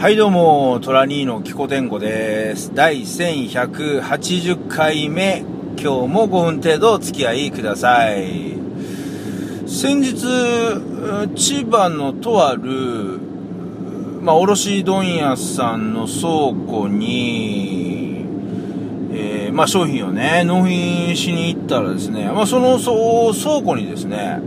はいどうも、トラニーのキコテンゴです。第1180回目、今日も5分程度お付き合いください。先日、千葉のとある、まあ、卸問屋さんの倉庫に、えーまあ、商品をね、納品しに行ったらですね、まあ、その、倉庫にですね、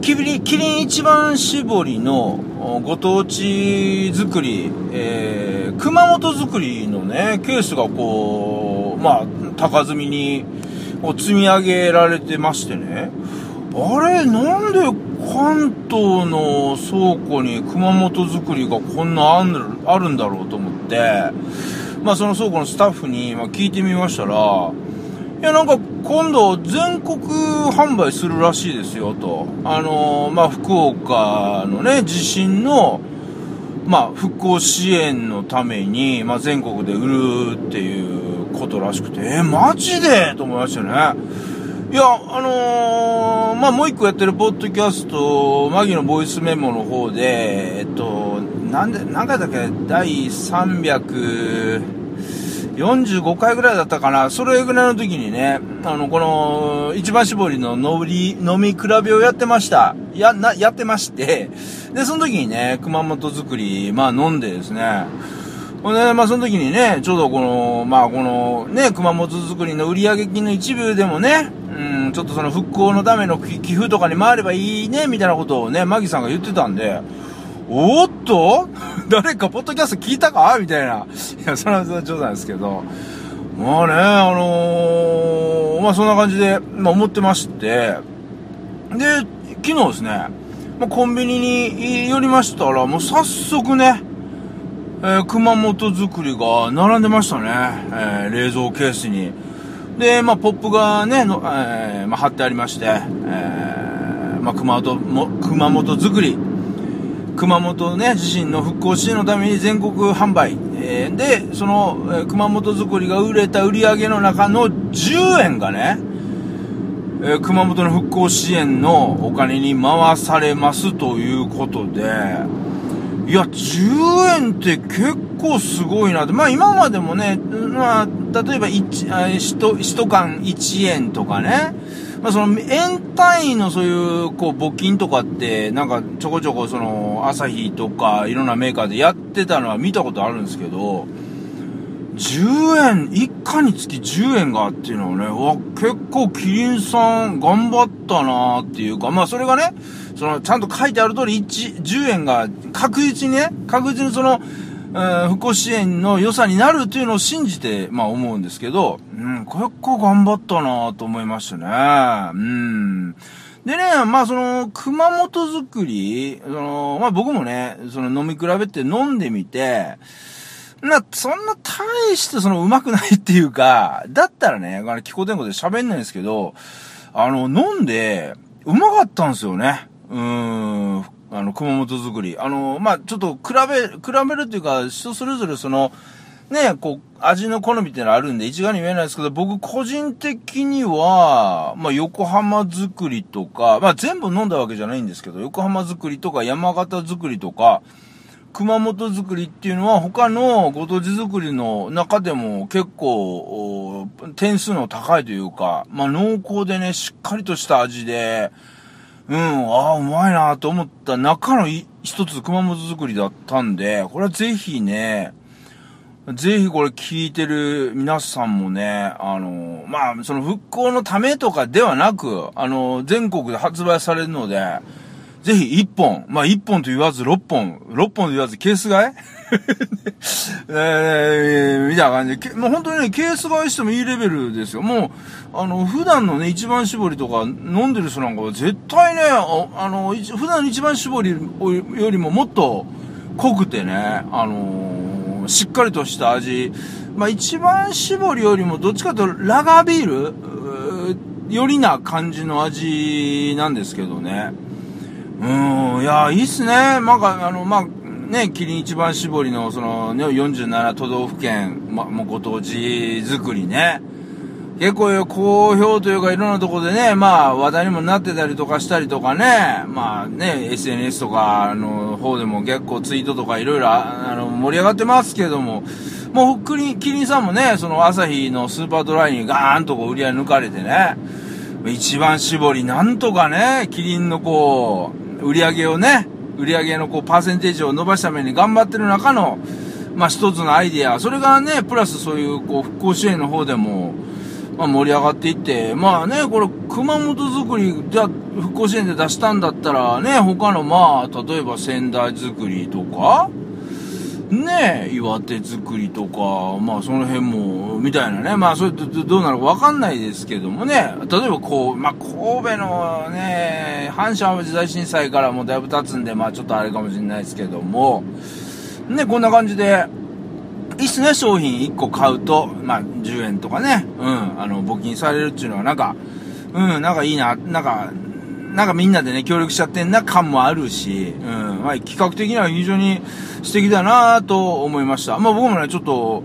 キリキリン一番搾りのご当地作り、えー熊本作りのね、ケースがこう、まあ、高積みに積み上げられてましてね、あれ、なんで関東の倉庫に熊本作りがこんなあんあるんだろうと思って、まあその倉庫のスタッフに聞いてみましたら、いや、なんか、今度、全国販売するらしいですよ、と。あのーまあ、福岡のね、地震の、まあ、復興支援のために、まあ、全国で売るっていうことらしくて、え、マジで？と思いましたね。いや、あのーまあ、もう一個やってるポッドキャスト、マギのボイスメモの方で、えっと、なんで、何回だっけ、第300、45回ぐらいだったかな、それぐらいの時にね、あの、この、一番搾りの飲み、飲み比べをやってました。や、な、やってまして、で、その時にね、熊本作り、まあ飲んでですね、ほんで、まあその時にね、ちょうどこの、まあこの、ね、熊本作りの売上金の一部でもね、うん、ちょっとその復興のための寄付とかに回ればいいね、みたいなことをね、マギさんが言ってたんで、おっと？誰かポッドキャスト聞いたか？みたいな。いや、それは冗談ですけど。まあね、あのーまあそんな感じで、まあ思ってまして。で、昨日ですね、まあコンビニに寄りましたら、もう早速ね、えー熊本作りが並んでましたね。えー冷蔵ケースに。で、まあポップがね、のえーまあ貼ってありまして、えーまあ熊本も、熊本作り。熊本ね、地震の復興支援のために全国販売。えーで、その、えー熊本作りが売れた売り上げの中の10円がね、えー熊本の復興支援のお金に回されますということで、いや、10円って結構すごいなって。まあ今までもね、まあ、例えば1、1、1缶1円とかね、まあその円単位のそういうこう募金とかってなんかちょこちょこその朝日とかいろんなメーカーでやってたのは見たことあるんですけど、10円、一家につき10円がっていうのはね、わ、結構キリンさん頑張ったなーっていうか、まあそれがね、そのちゃんと書いてある通り1、10円が確実にね、確実にその、えー復興支援の良さになるっていうのを信じて、まあ思うんですけど、うん、結構頑張ったなと思いましたね。うん。でね、まあその、熊本作り、その、まあ僕もね、その飲み比べて飲んでみて、な、そんな大してその上手くないっていうか、だったらね、あの、気候天候で喋んないんですけど、あの、飲んで、うまかったんですよね。うーん、あの、熊本作り。あの、まあ、ちょっと比べ、比べるっていうか、人それぞれその、ね、こう、味の好みっていうのはあるんで、一概に言えないですけど、僕個人的には、まあ、横浜作りとか、まあ、全部飲んだわけじゃないんですけど、横浜作りとか山形作りとか、熊本作りっていうのは他のご当地作りの中でも結構点数の高いというか、まあ濃厚でね、しっかりとした味で、うん、ああ、うまいなと思った。中の一つ熊本作りだったんで、これはぜひね、ぜひこれ聞いてる皆さんもね、あの、まあ、その復興のためとかではなく、あの、全国で発売されるので、ぜひ1本、まあ1本と言わず6本、6本と言わずケース買い？えー、みたいな感じで、もう本当にね、ケース買いしてもいいレベルですよ。もう、あの、普段のね、一番搾りとか飲んでる人なんかは絶対ね、あの、普段の一番搾りよりももっと濃くてね、あのーしっかりとした味。まあ一番搾りよりもどっちかというとラガービール？よりな感じの味なんですけどね。うん、いや、いいっすね。なんか、あの、まあ、ね、キリン一番搾りの、その、ね、47都道府県、ま、もうご当地作りね。結構好評というかいろんなところでね、まあ話題にもなってたりとかしたりとかね、まあね、SNS とかあの方でも結構ツイートとかいろいろあの盛り上がってますけども、もうふっくり、キリンさんもね、その朝日のスーパードライにガーンとこう売り上げ抜かれてね、一番絞り、なんとかね、キリンのこう、売り上げをね、売り上げのこう、パーセンテージを伸ばすために頑張ってる中の、まあ一つのアイディア、それがね、プラスそういうこう、復興支援の方でも、まあ、盛り上がっていって、まあね、これ、熊本づくり、じゃ復興支援で出したんだったらね、他のまあ、例えば仙台作りとか、ね岩手作りとか、まあその辺も、みたいなね、まあそれどどうなるかわかんないですけどもね、例えばこう、まあ神戸のね、阪神淡路大震災からもだいぶ経つんで、まあちょっとあれかもしれないですけども、ね、こんな感じで、いいっすね、商品。1個買うと、まあ10円とかね、うん、あの、募金されるっていうのはなんか、うん、なんかいいな、なんか、なんかみんなでね、協力しちゃってんな感もあるし、うん、まあ企画的には非常に素敵だなと思いました。まあ僕もね、ちょっと、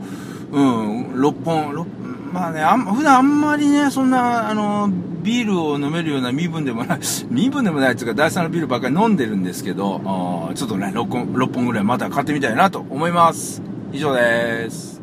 うん、6本、6まあね、あん普段あんまりね、そんな、あの、ビールを飲めるような身分でもない、身分でもないっていうか、第三のビールばっかり飲んでるんですけど、ちょっとね、6本、6本ぐらいまた買ってみたいなと思います。以上です。